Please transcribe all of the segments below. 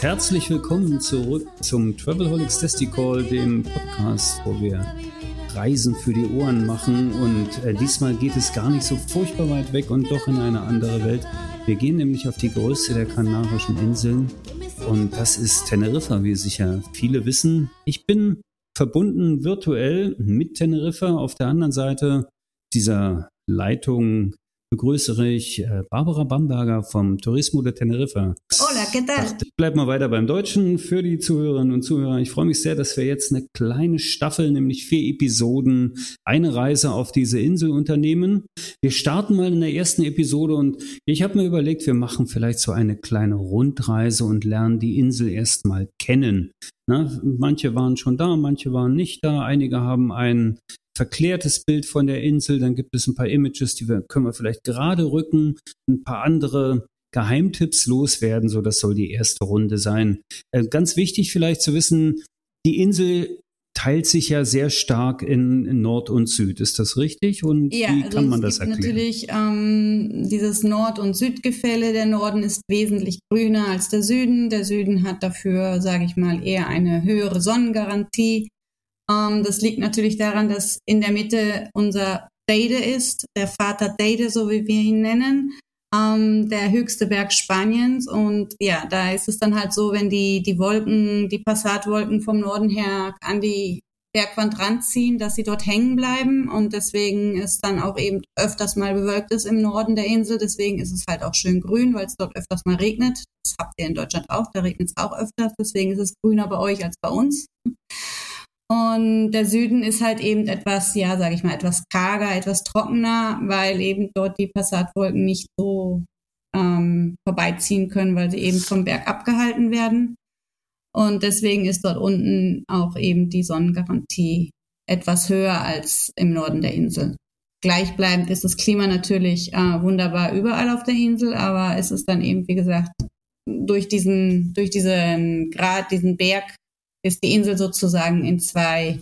Herzlich willkommen zurück zum Travelholics Testicle, dem Podcast, wo wir Reisen für die Ohren machen. Und äh, diesmal geht es gar nicht so furchtbar weit weg und doch in eine andere Welt. Wir gehen nämlich auf die größte der Kanarischen Inseln und das ist Teneriffa, wie sicher viele wissen. Ich bin verbunden virtuell mit Teneriffa. Auf der anderen Seite dieser Leitung begrüße ich äh, Barbara Bamberger vom Turismo de Teneriffa. Hola, ¿qué tal? Ich bleib mal weiter beim Deutschen für die Zuhörerinnen und Zuhörer. Ich freue mich sehr, dass wir jetzt eine kleine Staffel, nämlich vier Episoden, eine Reise auf diese Insel unternehmen. Wir starten mal in der ersten Episode und ich habe mir überlegt, wir machen vielleicht so eine kleine Rundreise und lernen die Insel erstmal kennen. Na, manche waren schon da, manche waren nicht da, einige haben ein verklärtes Bild von der Insel, dann gibt es ein paar Images, die wir, können wir vielleicht gerade rücken, ein paar andere Geheimtipps loswerden, so das soll die erste Runde sein. Äh, ganz wichtig vielleicht zu wissen, die Insel teilt sich ja sehr stark in, in Nord und Süd. Ist das richtig? Und ja, wie also kann man es das erklären? Natürlich ähm, dieses Nord- und Südgefälle. Der Norden ist wesentlich grüner als der Süden. Der Süden hat dafür, sage ich mal, eher eine höhere Sonnengarantie. Ähm, das liegt natürlich daran, dass in der Mitte unser Teide ist, der Vater Teide, so wie wir ihn nennen, ähm, der höchste Berg Spaniens. Und ja, da ist es dann halt so, wenn die, die Wolken, die Passatwolken vom Norden her an die Bergwand ranziehen, dass sie dort hängen bleiben. Und deswegen ist dann auch eben öfters mal bewölkt ist im Norden der Insel. Deswegen ist es halt auch schön grün, weil es dort öfters mal regnet. Das habt ihr in Deutschland auch, da regnet es auch öfters. Deswegen ist es grüner bei euch als bei uns. Und der Süden ist halt eben etwas, ja, sage ich mal, etwas karger, etwas trockener, weil eben dort die Passatwolken nicht so ähm, vorbeiziehen können, weil sie eben vom Berg abgehalten werden. Und deswegen ist dort unten auch eben die Sonnengarantie etwas höher als im Norden der Insel. Gleichbleibend ist das Klima natürlich äh, wunderbar überall auf der Insel, aber es ist dann eben, wie gesagt, durch diesen, durch diesen Grad, diesen Berg ist die Insel sozusagen in zwei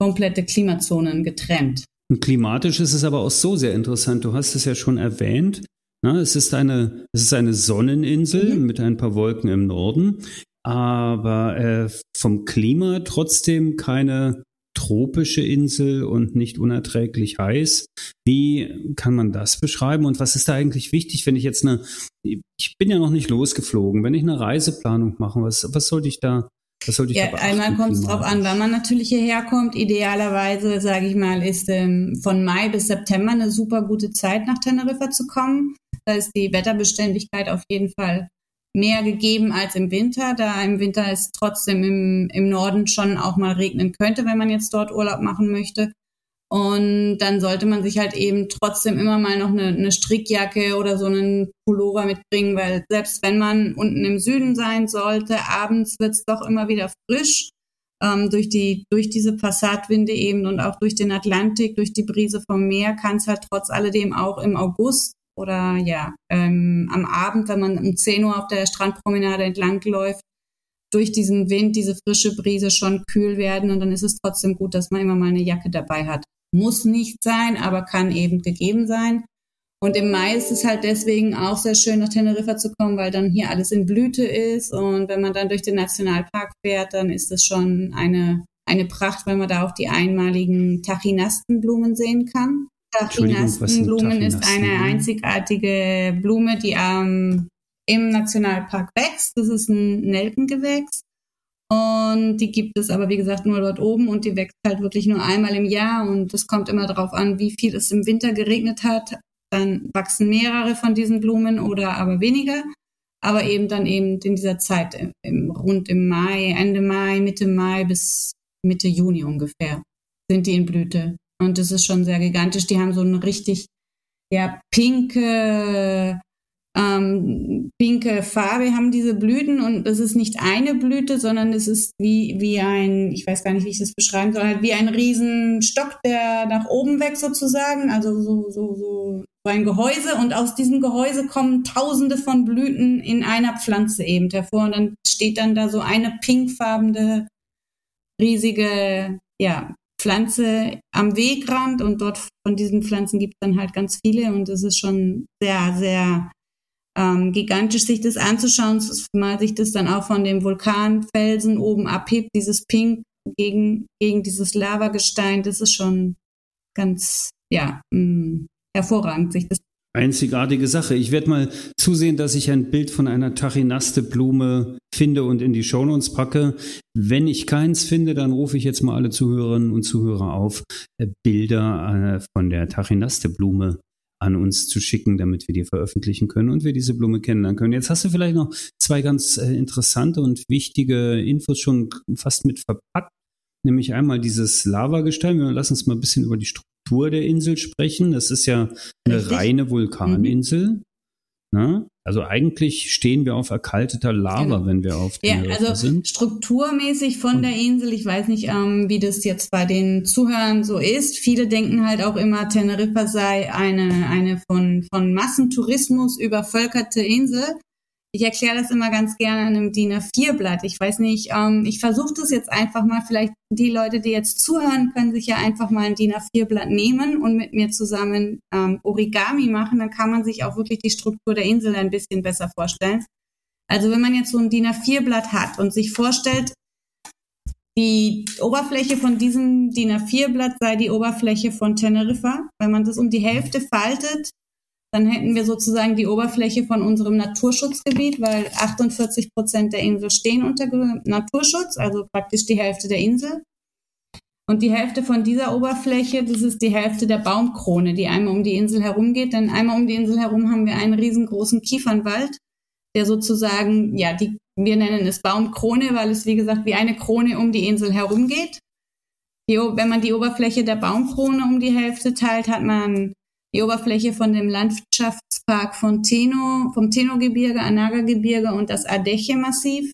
komplette Klimazonen getrennt. Und klimatisch ist es aber auch so sehr interessant. Du hast es ja schon erwähnt. Na, es ist eine, es ist eine Sonneninsel Mhm. mit ein paar Wolken im Norden, aber äh, vom Klima trotzdem keine tropische Insel und nicht unerträglich heiß. Wie kann man das beschreiben und was ist da eigentlich wichtig, wenn ich jetzt eine, ich bin ja noch nicht losgeflogen, wenn ich eine Reiseplanung mache, was, was sollte ich da, was sollte ich Ja, einmal kommt es drauf an, wann man natürlich hierher kommt. Idealerweise, sage ich mal, ist ähm, von Mai bis September eine super gute Zeit, nach Teneriffa zu kommen. Da ist die Wetterbeständigkeit auf jeden Fall mehr gegeben als im Winter, da im Winter es trotzdem im, im Norden schon auch mal regnen könnte, wenn man jetzt dort Urlaub machen möchte. Und dann sollte man sich halt eben trotzdem immer mal noch eine, eine Strickjacke oder so einen Pullover mitbringen, weil selbst wenn man unten im Süden sein sollte, abends wird es doch immer wieder frisch. Ähm, durch, die, durch diese Passatwinde eben und auch durch den Atlantik, durch die Brise vom Meer kann es halt trotz alledem auch im August oder ja, ähm, am Abend, wenn man um 10 Uhr auf der Strandpromenade entlang läuft, durch diesen Wind, diese frische Brise schon kühl werden und dann ist es trotzdem gut, dass man immer mal eine Jacke dabei hat. Muss nicht sein, aber kann eben gegeben sein. Und im Mai ist es halt deswegen auch sehr schön, nach Teneriffa zu kommen, weil dann hier alles in Blüte ist. Und wenn man dann durch den Nationalpark fährt, dann ist es schon eine, eine Pracht, weil man da auch die einmaligen Tachinastenblumen sehen kann. Tachinastenblumen ist eine einzigartige Blume, die ähm, im Nationalpark wächst. Das ist ein Nelkengewächs. Und die gibt es aber, wie gesagt, nur dort oben und die wächst halt wirklich nur einmal im Jahr. Und es kommt immer darauf an, wie viel es im Winter geregnet hat. Dann wachsen mehrere von diesen Blumen oder aber weniger. Aber eben dann eben in dieser Zeit, im, rund im Mai, Ende Mai, Mitte Mai bis Mitte Juni ungefähr, sind die in Blüte. Und das ist schon sehr gigantisch. Die haben so einen richtig, ja, pinke, ähm, pinke Farbe haben diese Blüten und das ist nicht eine Blüte, sondern es ist wie, wie ein, ich weiß gar nicht, wie ich das beschreiben soll, halt wie ein Riesenstock, der nach oben wächst sozusagen, also so, so, so, so ein Gehäuse und aus diesem Gehäuse kommen tausende von Blüten in einer Pflanze eben hervor. Und dann steht dann da so eine pinkfarbene, riesige, ja, Pflanze am Wegrand. Und dort von diesen Pflanzen gibt es dann halt ganz viele. Und es ist schon sehr, sehr ähm, gigantisch, sich das anzuschauen, mal sich das dann auch von dem Vulkanfelsen oben abhebt, dieses Pink gegen, gegen dieses Lavagestein, das ist schon ganz, ja, mh, mm, hervorragend, sich das Einzigartige Sache. Ich werde mal zusehen, dass ich ein Bild von einer Tachinaste-Blume finde und in die Shownotes packe. Wenn ich keins finde, dann rufe ich jetzt mal alle Zuhörerinnen und Zuhörer auf, äh, Bilder äh, von der Tachinaste-Blume an uns zu schicken, damit wir die veröffentlichen können und wir diese Blume kennenlernen können. Jetzt hast du vielleicht noch zwei ganz äh, interessante und wichtige Infos schon fast mit verpackt, nämlich einmal dieses Lavagestein. Wir lassen uns mal ein bisschen über die Struktur der Insel sprechen. Das ist ja eine Richtig? reine Vulkaninsel. Mhm. Ne? Also eigentlich stehen wir auf erkalteter Lava, genau. wenn wir auf der ja, also sind. Strukturmäßig von der Insel, ich weiß nicht, ähm, wie das jetzt bei den Zuhörern so ist. Viele denken halt auch immer, Teneriffa sei eine, eine von, von Massentourismus übervölkerte Insel. Ich erkläre das immer ganz gerne an einem DIN A4-Blatt. Ich weiß nicht, ähm, ich versuche das jetzt einfach mal. Vielleicht die Leute, die jetzt zuhören, können sich ja einfach mal ein DIN A4-Blatt nehmen und mit mir zusammen ähm, Origami machen. Dann kann man sich auch wirklich die Struktur der Insel ein bisschen besser vorstellen. Also wenn man jetzt so ein DIN A4-Blatt hat und sich vorstellt, die Oberfläche von diesem DIN A4-Blatt sei die Oberfläche von Teneriffa. Wenn man das um die Hälfte faltet, dann hätten wir sozusagen die Oberfläche von unserem Naturschutzgebiet, weil 48 Prozent der Insel stehen unter Naturschutz, also praktisch die Hälfte der Insel. Und die Hälfte von dieser Oberfläche, das ist die Hälfte der Baumkrone, die einmal um die Insel herumgeht. Denn einmal um die Insel herum haben wir einen riesengroßen Kiefernwald, der sozusagen, ja, die, wir nennen es Baumkrone, weil es, wie gesagt, wie eine Krone um die Insel herumgeht. Die, wenn man die Oberfläche der Baumkrone um die Hälfte teilt, hat man die Oberfläche von dem Landschaftspark von Teno, vom Teno-Gebirge, Anaga-Gebirge und das Adeche-Massiv.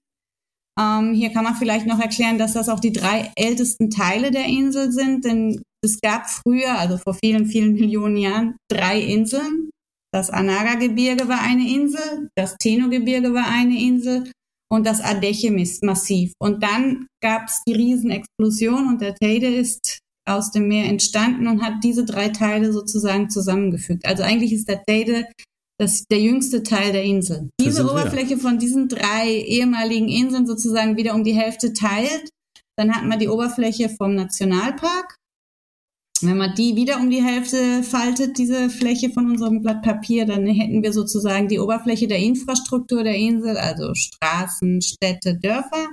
Ähm, hier kann man vielleicht noch erklären, dass das auch die drei ältesten Teile der Insel sind, denn es gab früher, also vor vielen, vielen Millionen Jahren, drei Inseln. Das Anaga-Gebirge war eine Insel, das Teno-Gebirge war eine Insel und das Adeche-Massiv. Und dann gab es die Riesenexplosion und der Teide ist aus dem Meer entstanden und hat diese drei Teile sozusagen zusammengefügt. Also eigentlich ist der Teide das der jüngste Teil der Insel. Diese Oberfläche wir. von diesen drei ehemaligen Inseln sozusagen wieder um die Hälfte teilt, dann hat man die Oberfläche vom Nationalpark. Wenn man die wieder um die Hälfte faltet, diese Fläche von unserem Blatt Papier, dann hätten wir sozusagen die Oberfläche der Infrastruktur der Insel, also Straßen, Städte, Dörfer.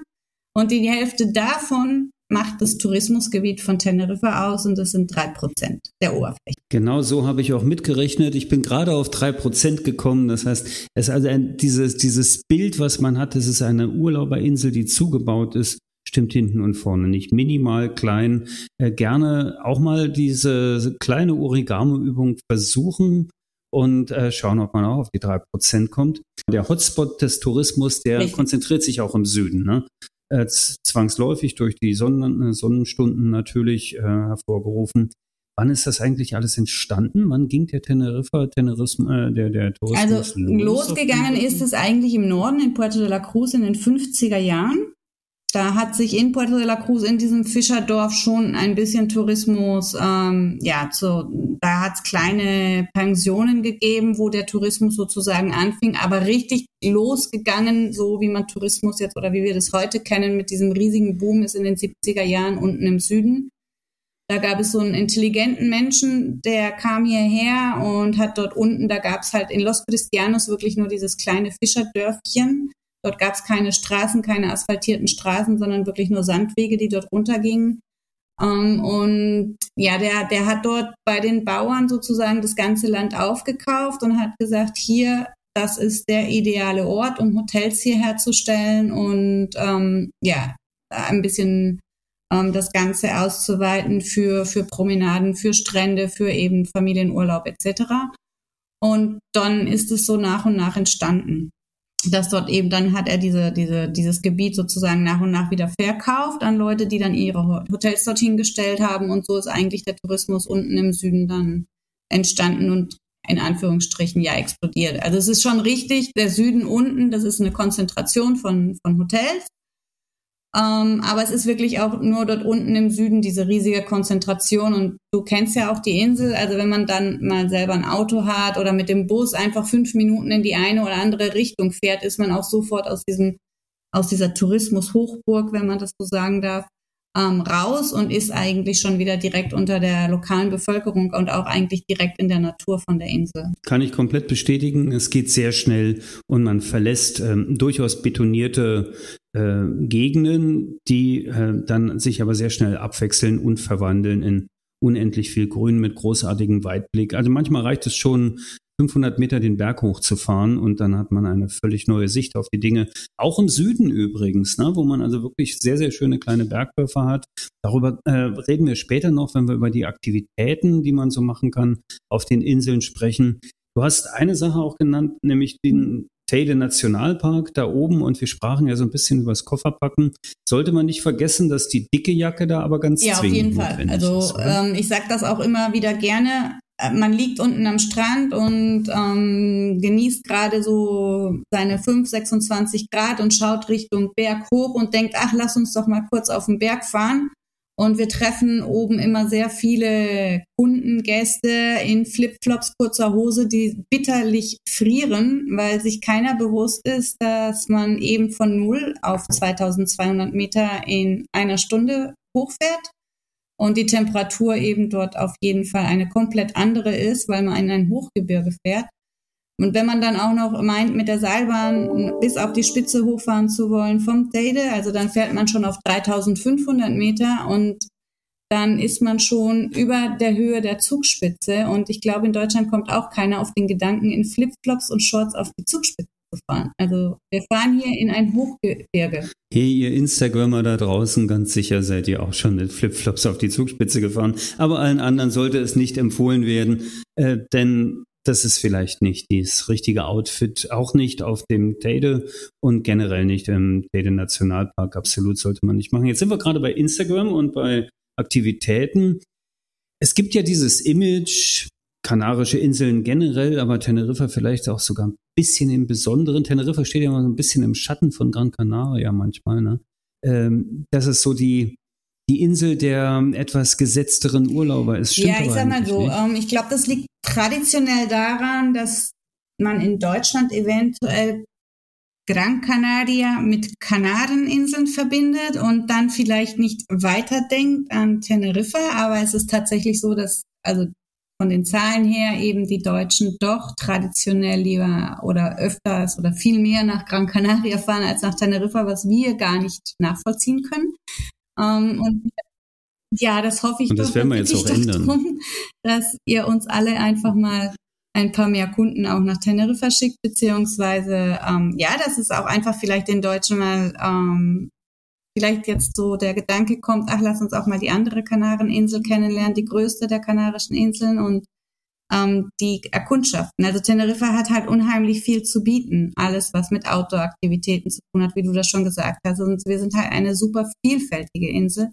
Und die Hälfte davon macht das Tourismusgebiet von Teneriffa aus und das sind drei Prozent der Oberfläche. Genau so habe ich auch mitgerechnet. Ich bin gerade auf drei Prozent gekommen. Das heißt, es ist also ein, dieses, dieses Bild, was man hat, es ist eine Urlauberinsel, die zugebaut ist, stimmt hinten und vorne nicht. Minimal klein. Äh, gerne auch mal diese kleine Origami-Übung versuchen und äh, schauen, ob man auch auf die drei Prozent kommt. Der Hotspot des Tourismus, der Richtig. konzentriert sich auch im Süden. Ne? Äh, zwangsläufig durch die Sonnen, äh, Sonnenstunden natürlich äh, hervorgerufen. Wann ist das eigentlich alles entstanden? Wann ging der Teneriffa, Tenerismus, äh, der, der Tourismus Also los losgegangen ist es eigentlich im Norden in Puerto de la Cruz in den 50er Jahren. Da hat sich in Puerto de la Cruz in diesem Fischerdorf schon ein bisschen Tourismus, ähm, ja, zu, da hat es kleine Pensionen gegeben, wo der Tourismus sozusagen anfing, aber richtig losgegangen, so wie man Tourismus jetzt oder wie wir das heute kennen, mit diesem riesigen Boom ist in den 70er Jahren unten im Süden. Da gab es so einen intelligenten Menschen, der kam hierher und hat dort unten, da gab es halt in Los Cristianos wirklich nur dieses kleine Fischerdörfchen Dort gab es keine Straßen, keine asphaltierten Straßen, sondern wirklich nur Sandwege, die dort runtergingen. Ähm, und ja, der, der hat dort bei den Bauern sozusagen das ganze Land aufgekauft und hat gesagt, hier, das ist der ideale Ort, um Hotels hier herzustellen und ähm, ja, ein bisschen ähm, das Ganze auszuweiten für, für Promenaden, für Strände, für eben Familienurlaub etc. Und dann ist es so nach und nach entstanden. Dass dort eben, dann hat er diese, diese, dieses Gebiet sozusagen nach und nach wieder verkauft an Leute, die dann ihre Hotels dorthin gestellt haben. Und so ist eigentlich der Tourismus unten im Süden dann entstanden und in Anführungsstrichen ja explodiert. Also es ist schon richtig, der Süden unten, das ist eine Konzentration von, von Hotels. Ähm, aber es ist wirklich auch nur dort unten im Süden diese riesige Konzentration und du kennst ja auch die Insel. Also wenn man dann mal selber ein Auto hat oder mit dem Bus einfach fünf Minuten in die eine oder andere Richtung fährt, ist man auch sofort aus diesem, aus dieser Tourismus-Hochburg, wenn man das so sagen darf, ähm, raus und ist eigentlich schon wieder direkt unter der lokalen Bevölkerung und auch eigentlich direkt in der Natur von der Insel. Kann ich komplett bestätigen. Es geht sehr schnell und man verlässt ähm, durchaus betonierte äh, Gegenden, die äh, dann sich aber sehr schnell abwechseln und verwandeln in unendlich viel Grün mit großartigem Weitblick. Also manchmal reicht es schon, 500 Meter den Berg hochzufahren und dann hat man eine völlig neue Sicht auf die Dinge. Auch im Süden übrigens, ne, wo man also wirklich sehr, sehr schöne kleine Bergdörfer hat. Darüber äh, reden wir später noch, wenn wir über die Aktivitäten, die man so machen kann, auf den Inseln sprechen. Du hast eine Sache auch genannt, nämlich den Teide Nationalpark da oben und wir sprachen ja so ein bisschen über das Kofferpacken. Sollte man nicht vergessen, dass die dicke Jacke da aber ganz ja, zwingend auf jeden Fall. Also ist, ähm, ich sage das auch immer wieder gerne. Äh, man liegt unten am Strand und ähm, genießt gerade so seine 5, 26 Grad und schaut Richtung Berg hoch und denkt, ach, lass uns doch mal kurz auf den Berg fahren. Und wir treffen oben immer sehr viele Kunden, Gäste in Flipflops, kurzer Hose, die bitterlich frieren, weil sich keiner bewusst ist, dass man eben von null auf 2200 Meter in einer Stunde hochfährt und die Temperatur eben dort auf jeden Fall eine komplett andere ist, weil man in ein Hochgebirge fährt. Und wenn man dann auch noch meint, mit der Seilbahn bis auf die Spitze hochfahren zu wollen vom Teide, also dann fährt man schon auf 3500 Meter und dann ist man schon über der Höhe der Zugspitze. Und ich glaube, in Deutschland kommt auch keiner auf den Gedanken, in Flipflops und Shorts auf die Zugspitze zu fahren. Also wir fahren hier in ein Hochgebirge. Hey, ihr Instagrammer da draußen, ganz sicher seid ihr auch schon mit Flipflops auf die Zugspitze gefahren. Aber allen anderen sollte es nicht empfohlen werden, äh, denn das ist vielleicht nicht das richtige Outfit, auch nicht auf dem Teide und generell nicht im Teide Nationalpark. Absolut sollte man nicht machen. Jetzt sind wir gerade bei Instagram und bei Aktivitäten. Es gibt ja dieses Image, Kanarische Inseln generell, aber Teneriffa vielleicht auch sogar ein bisschen im Besonderen. Teneriffa steht ja immer so ein bisschen im Schatten von Gran Canaria manchmal, ne? Ähm, das ist so die, die Insel der etwas gesetzteren Urlauber ist. Stimmt ja, ich sag mal so, ähm, ich glaube, das liegt traditionell daran, dass man in Deutschland eventuell Gran Canaria mit Kanareninseln verbindet und dann vielleicht nicht weiterdenkt an Teneriffa, aber es ist tatsächlich so, dass also von den Zahlen her eben die Deutschen doch traditionell lieber oder öfters oder viel mehr nach Gran Canaria fahren als nach Teneriffa, was wir gar nicht nachvollziehen können. Ähm, und ja, das hoffe ich. Und das doch, werden wir jetzt auch ändern. Drum, dass ihr uns alle einfach mal ein paar mehr Kunden auch nach Teneriffa schickt, beziehungsweise ähm, ja, dass es auch einfach vielleicht den Deutschen mal ähm, vielleicht jetzt so der Gedanke kommt, ach, lass uns auch mal die andere Kanareninsel kennenlernen, die größte der Kanarischen Inseln und ähm, die Erkundschaften. Also Teneriffa hat halt unheimlich viel zu bieten. Alles, was mit Outdoor-Aktivitäten zu tun hat, wie du das schon gesagt hast. Und wir sind halt eine super vielfältige Insel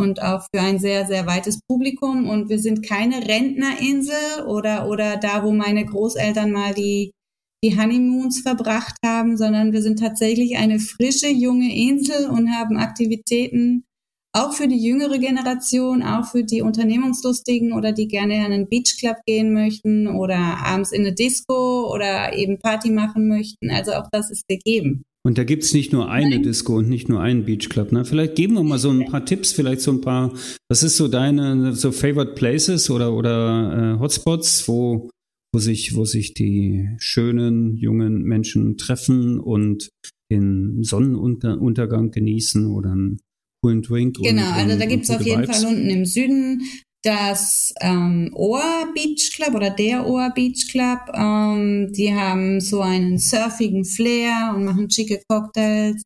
und auch für ein sehr, sehr weites Publikum. Und wir sind keine Rentnerinsel oder, oder da, wo meine Großeltern mal die, die Honeymoons verbracht haben, sondern wir sind tatsächlich eine frische, junge Insel und haben Aktivitäten auch für die jüngere Generation, auch für die Unternehmungslustigen oder die gerne in einen Beachclub gehen möchten oder abends in eine Disco oder eben Party machen möchten. Also auch das ist gegeben. Und da gibt's nicht nur eine. Disco und nicht nur einen Beachclub. Ne? Vielleicht geben wir mal so ein paar Tipps, vielleicht so ein paar, was ist so deine so Favorite Places oder, oder äh, Hotspots, wo, wo, sich, wo sich die schönen jungen Menschen treffen und den Sonnenuntergang genießen oder einen coolen Drink. Genau, und, also da gibt's auf jeden Vibes. Fall unten im Süden das ähm, Ohr Beach Club oder der Ohr Beach Club, ähm, die haben so einen surfigen Flair und machen schicke Cocktails.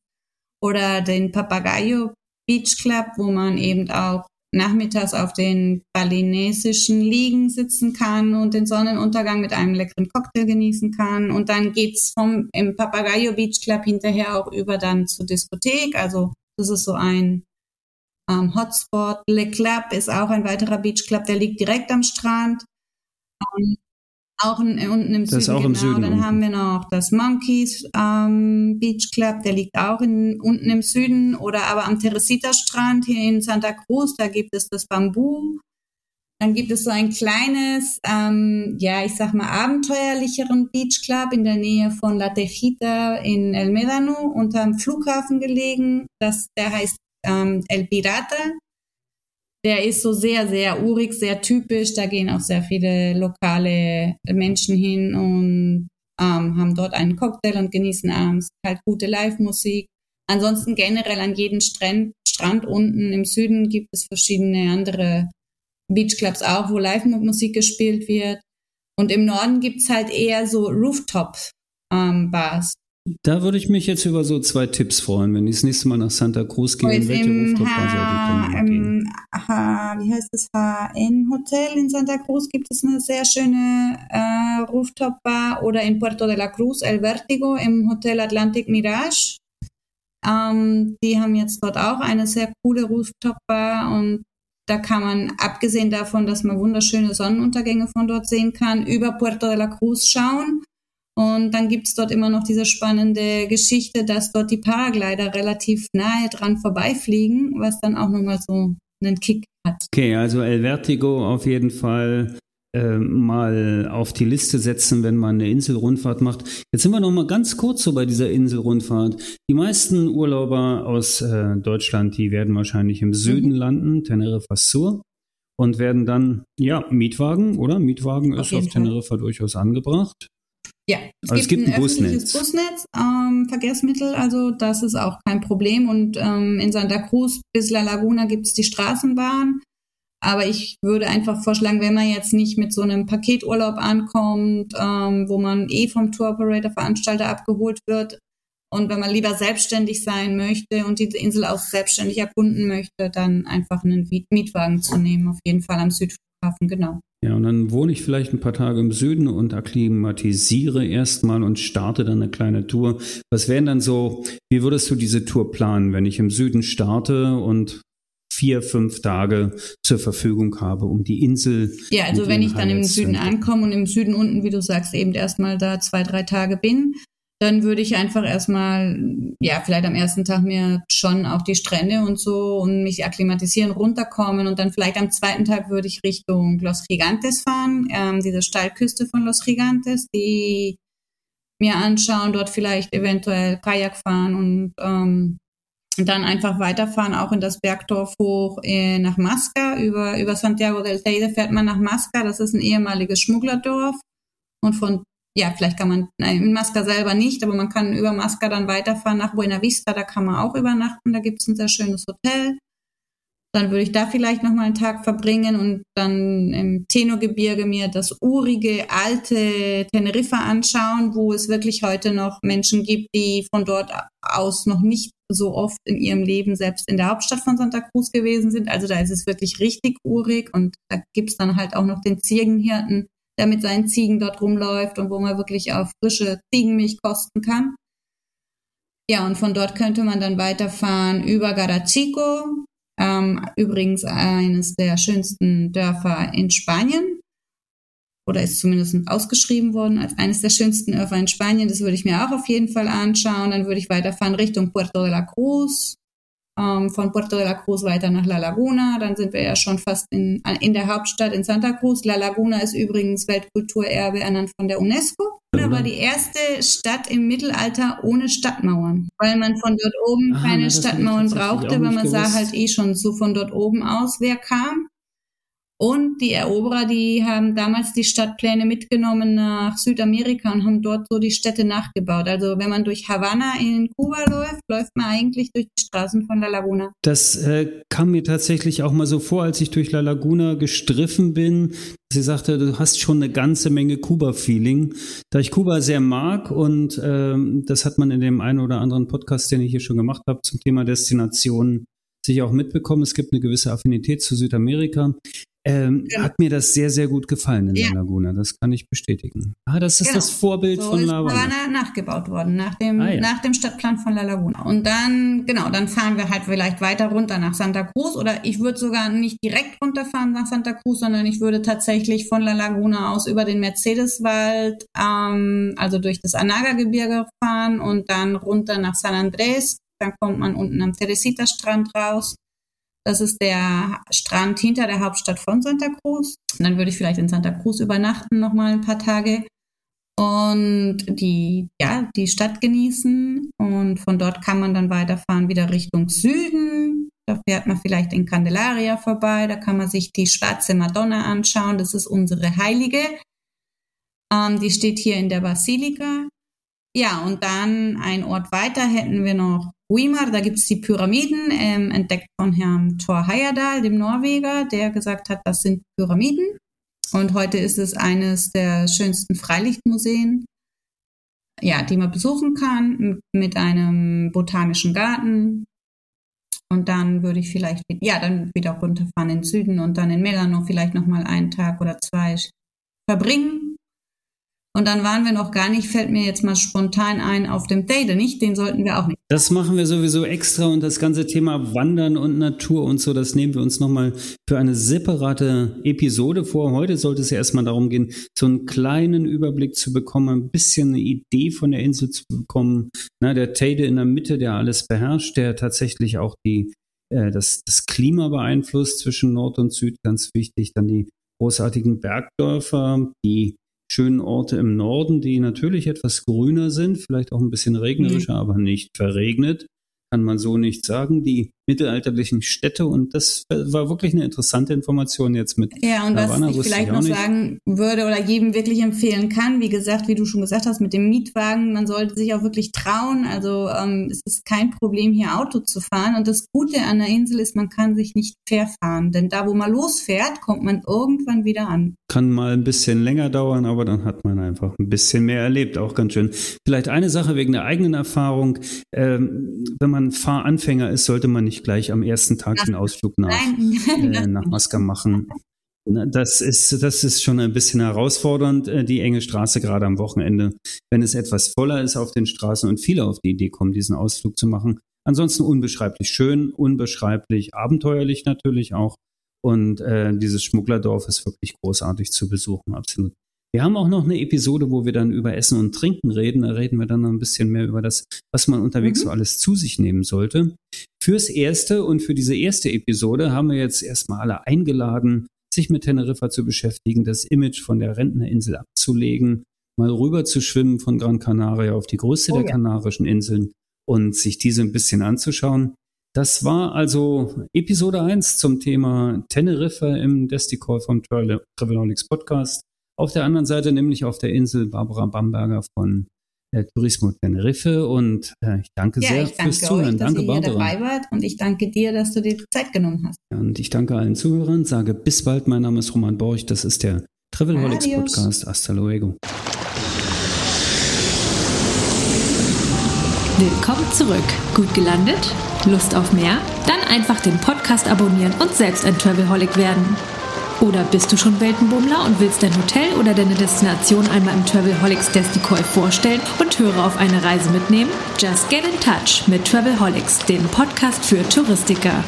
Oder den Papagayo Beach Club, wo man eben auch nachmittags auf den balinesischen Liegen sitzen kann und den Sonnenuntergang mit einem leckeren Cocktail genießen kann. Und dann geht's vom im Papagayo Beach Club hinterher auch über dann zur Diskothek. Also das ist so ein ähm, Hotspot. Le Club ist auch ein weiterer Beach Club, der liegt direkt am Strand. Ähm, auch in, unten im das Süden, auch genau. Im Süden Dann unten. haben wir noch das Monkeys ähm, Beach Club, der liegt auch in, unten im Süden. Oder aber am Teresita Strand hier in Santa Cruz, da gibt es das Bambu. Dann gibt es so ein kleines, ähm, ja, ich sag mal, abenteuerlicheren Beach Club in der Nähe von La Tejita in El Médano unterm Flughafen gelegen. Das, der heißt ähm, El Pirata. Der ist so sehr, sehr urig, sehr typisch. Da gehen auch sehr viele lokale Menschen hin und ähm, haben dort einen Cocktail und genießen abends halt gute Live-Musik. Ansonsten generell an jedem Strand, Strand unten im Süden gibt es verschiedene andere Beachclubs auch, wo Live-Musik gespielt wird. Und im Norden gibt's halt eher so Rooftop-Bars. Da würde ich mich jetzt über so zwei Tipps freuen, wenn ich das nächste Mal nach Santa Cruz gehe. In welche Rooftop-Bar sollte ich mal gehen? H, wie heißt das HN Hotel in Santa Cruz gibt es eine sehr schöne äh, Rooftop Bar oder in Puerto de la Cruz El Vertigo im Hotel Atlantic Mirage. Ähm, die haben jetzt dort auch eine sehr coole Rooftop Bar und da kann man, abgesehen davon, dass man wunderschöne Sonnenuntergänge von dort sehen kann, über Puerto de la Cruz schauen. Und dann gibt's dort immer noch diese spannende Geschichte, dass dort die Paraglider relativ nahe dran vorbeifliegen, was dann auch nochmal so einen Kick hat. Okay, also El Vertigo auf jeden Fall äh, mal auf die Liste setzen, wenn man eine Inselrundfahrt macht. Jetzt sind wir noch mal ganz kurz so bei dieser Inselrundfahrt. Die meisten Urlauber aus äh, Deutschland, die werden wahrscheinlich im Süden Mhm. landen, Teneriffa Sur, und werden dann, ja, Mietwagen, oder? Mietwagen Auf ist auf. Teneriffa durchaus angebracht. Ja, es Also es gibt, gibt ein ein öffentliches Busnetz. Busnetz, ähm, Verkehrsmittel, also das ist auch kein Problem. Und ähm, in Santa Cruz bis La Laguna gibt's die Straßenbahn. Aber ich würde einfach vorschlagen, wenn man jetzt nicht mit so einem Paketurlaub ankommt, ähm, wo man eh vom Tour Operator Veranstalter abgeholt wird und wenn man lieber selbstständig sein möchte und die Insel auch selbstständig erkunden möchte, dann einfach einen Miet- Mietwagen zu nehmen, auf jeden Fall am Südflughafen, genau. Ja, und dann wohne ich vielleicht ein paar Tage im Süden und akklimatisiere erstmal und starte dann eine kleine Tour. Was wären dann so, wie würdest du diese Tour planen, wenn ich im Süden starte und vier, fünf Tage zur Verfügung habe, um die Insel. Ja, also wenn ich dann im Süden ankomme und im Süden unten, wie du sagst, eben erstmal da zwei, drei Tage bin, dann würde ich einfach erstmal, ja, vielleicht am ersten Tag mir schon auch die Strände und so und mich akklimatisieren, runterkommen und dann vielleicht am zweiten Tag würde ich Richtung Los Gigantes fahren, ähm, diese Steilküste von Los Gigantes, die mir anschauen, dort vielleicht eventuell Kajak fahren und ähm, dann einfach weiterfahren, auch in das Bergdorf hoch äh, nach Masca. Über, über Santiago del Teide fährt man nach Masca. Das ist ein ehemaliges Schmugglerdorf. Und von, ja, vielleicht kann man, in Masca selber nicht, aber man kann über Masca dann weiterfahren nach Buena Vista. Da kann man auch übernachten. Da gibt's ein sehr schönes Hotel. Dann würde ich da vielleicht nochmal einen Tag verbringen und dann im Teno-Gebirge mir das urige, alte Teneriffa anschauen, wo es wirklich heute noch Menschen gibt, die von dort aus noch nicht so oft in ihrem Leben selbst in der Hauptstadt von Santa Cruz gewesen sind. Also da ist es wirklich richtig urig und da gibt's dann halt auch noch den Ziegenhirten, der mit seinen Ziegen dort rumläuft und wo man wirklich auf frische Ziegenmilch kosten kann. Ja, und von dort könnte man dann weiterfahren über Garachico, ähm, übrigens eines der schönsten Dörfer in Spanien. Oder ist zumindest ausgeschrieben worden als eines der schönsten Dörfer in Spanien. Das würde ich mir auch auf jeden Fall anschauen. Dann würde ich weiterfahren Richtung Puerto de la Cruz. Ähm, von Puerto de la Cruz weiter nach La Laguna. Dann sind wir ja schon fast in, in der Hauptstadt in Santa Cruz. La Laguna ist übrigens Weltkulturerbe ernannt von der UNESCO. Da war die erste Stadt im Mittelalter ohne Stadtmauern, weil man von dort oben Ah, keine na, Stadtmauern brauchte, auch weil man sah gewusst. halt eh schon so von dort oben aus, wer kam. Und die Eroberer, die haben damals die Stadtpläne mitgenommen nach Südamerika und haben dort so die Städte nachgebaut. Also wenn man durch Havanna in Kuba läuft, läuft man eigentlich durch die Straßen von La Laguna. Das äh, kam mir tatsächlich auch mal so vor, als ich durch La Laguna gestriffen bin. Sie sagte, du hast schon eine ganze Menge Kuba-Feeling. Da ich Kuba sehr mag und ähm, das hat man in dem einen oder anderen Podcast, den ich hier schon gemacht habe, zum Thema Destinationen sicher auch mitbekommen, es gibt eine gewisse Affinität zu Südamerika ähm, ja. hat mir das sehr, sehr gut gefallen in ja. der Laguna. Das kann ich bestätigen. Ah, das ist genau. das Vorbild so von La Laguna. War nachgebaut worden, nach dem, ah, ja. nach dem Stadtplan von La Laguna. Und dann, genau, dann fahren wir halt vielleicht weiter runter nach Santa Cruz oder ich würde sogar nicht direkt runterfahren nach Santa Cruz, sondern ich würde tatsächlich von La Laguna aus über den Mercedeswald, ähm, also durch das Anaga-Gebirge fahren und dann runter nach San Andrés. Dann kommt man unten am Teresita-Strand raus das ist der Strand hinter der Hauptstadt von Santa Cruz. Und dann würde ich vielleicht in Santa Cruz übernachten, nochmal ein paar Tage und die, ja, die Stadt genießen. Und von dort kann man dann weiterfahren wieder Richtung Süden. Da fährt man vielleicht in Candelaria vorbei. Da kann man sich die schwarze Madonna anschauen. Das ist unsere Heilige. Ähm, die steht hier in der Basilika. Ja, und dann ein Ort weiter hätten wir noch Weimar, da gibt es die Pyramiden, ähm, entdeckt von Herrn Thor Heyerdahl, dem Norweger, der gesagt hat, das sind Pyramiden. Und heute ist es eines der schönsten Freilichtmuseen, ja, die man besuchen kann, mit einem botanischen Garten. Und dann würde ich vielleicht, ja, dann wieder runterfahren in den Süden und dann in Milano vielleicht nochmal einen Tag oder zwei verbringen und dann waren wir noch gar nicht, fällt mir jetzt mal spontan ein, auf dem Date, nicht? Den sollten wir auch nicht. Das machen wir sowieso extra und das ganze Thema Wandern und Natur und so, das nehmen wir uns nochmal für eine separate Episode vor. Heute sollte es ja erstmal darum gehen, so einen kleinen Überblick zu bekommen, ein bisschen eine Idee von der Insel zu bekommen. Na, der Teide in der Mitte, der alles beherrscht, der tatsächlich auch die, äh, das, das Klima beeinflusst zwischen Nord und Süd, ganz wichtig. Dann die großartigen Bergdörfer, die schönen Orte im Norden, die natürlich etwas grüner sind, vielleicht auch ein bisschen regnerischer, mhm. aber nicht verregnet kann man so nicht sagen, die mittelalterlichen Städte. Und das war wirklich eine interessante Information jetzt mit. Ja, und Havanna, was ich vielleicht ich noch nicht. sagen würde oder jedem wirklich empfehlen kann, wie gesagt, wie du schon gesagt hast, mit dem Mietwagen, man sollte sich auch wirklich trauen. Also ähm, es ist kein Problem, hier Auto zu fahren. Und das Gute an der Insel ist, man kann sich nicht verfahren. Denn da, wo man losfährt, kommt man irgendwann wieder an. Kann mal ein bisschen länger dauern, aber dann hat man einfach ein bisschen mehr erlebt. Auch ganz schön. Vielleicht eine Sache wegen der eigenen Erfahrung. Ähm, wenn man Fahranfänger ist, sollte man nicht gleich am ersten Tag den Ausflug nach, äh, nach Masca machen. Das ist, das ist schon ein bisschen herausfordernd, äh, die enge Straße gerade am Wochenende, wenn es etwas voller ist auf den Straßen und viele auf die Idee kommen, diesen Ausflug zu machen. Ansonsten unbeschreiblich schön, unbeschreiblich abenteuerlich natürlich auch. Und äh, dieses Schmugglerdorf ist wirklich großartig zu besuchen, absolut. Wir haben auch noch eine Episode, wo wir dann über Essen und Trinken reden. Da reden wir dann noch ein bisschen mehr über das, was man unterwegs mhm. so alles zu sich nehmen sollte. Fürs Erste und für diese erste Episode haben wir jetzt erstmal alle eingeladen, sich mit Teneriffa zu beschäftigen, das Image von der Rentnerinsel abzulegen, mal rüber zu schwimmen von Gran Canaria auf die größte oh, der ja. Kanarischen Inseln und sich diese ein bisschen anzuschauen. Das war also Episode 1 zum Thema Teneriffa im Desticall vom Travelholics Podcast. Auf der anderen Seite nämlich auf der Insel Barbara Bamberger von äh, Turismo Tenerife und äh, ich danke ja, sehr ich danke fürs Zuhören. Euch, danke ihr Barbara. dabei wart und ich danke dir, dass du dir Zeit genommen hast. Ja, und ich danke allen Zuhörern, sage bis bald. Mein Name ist Roman Borch, das ist der Travelholics Adios. Podcast. Hasta luego. Willkommen zurück. Gut gelandet? Lust auf mehr? Dann einfach den Podcast abonnieren und selbst ein Travelholic werden. Oder bist du schon Weltenbummler und willst dein Hotel oder deine Destination einmal im Travelholics Desticoy vorstellen und Hörer auf eine Reise mitnehmen? Just get in touch mit Travelholics, dem Podcast für Touristiker.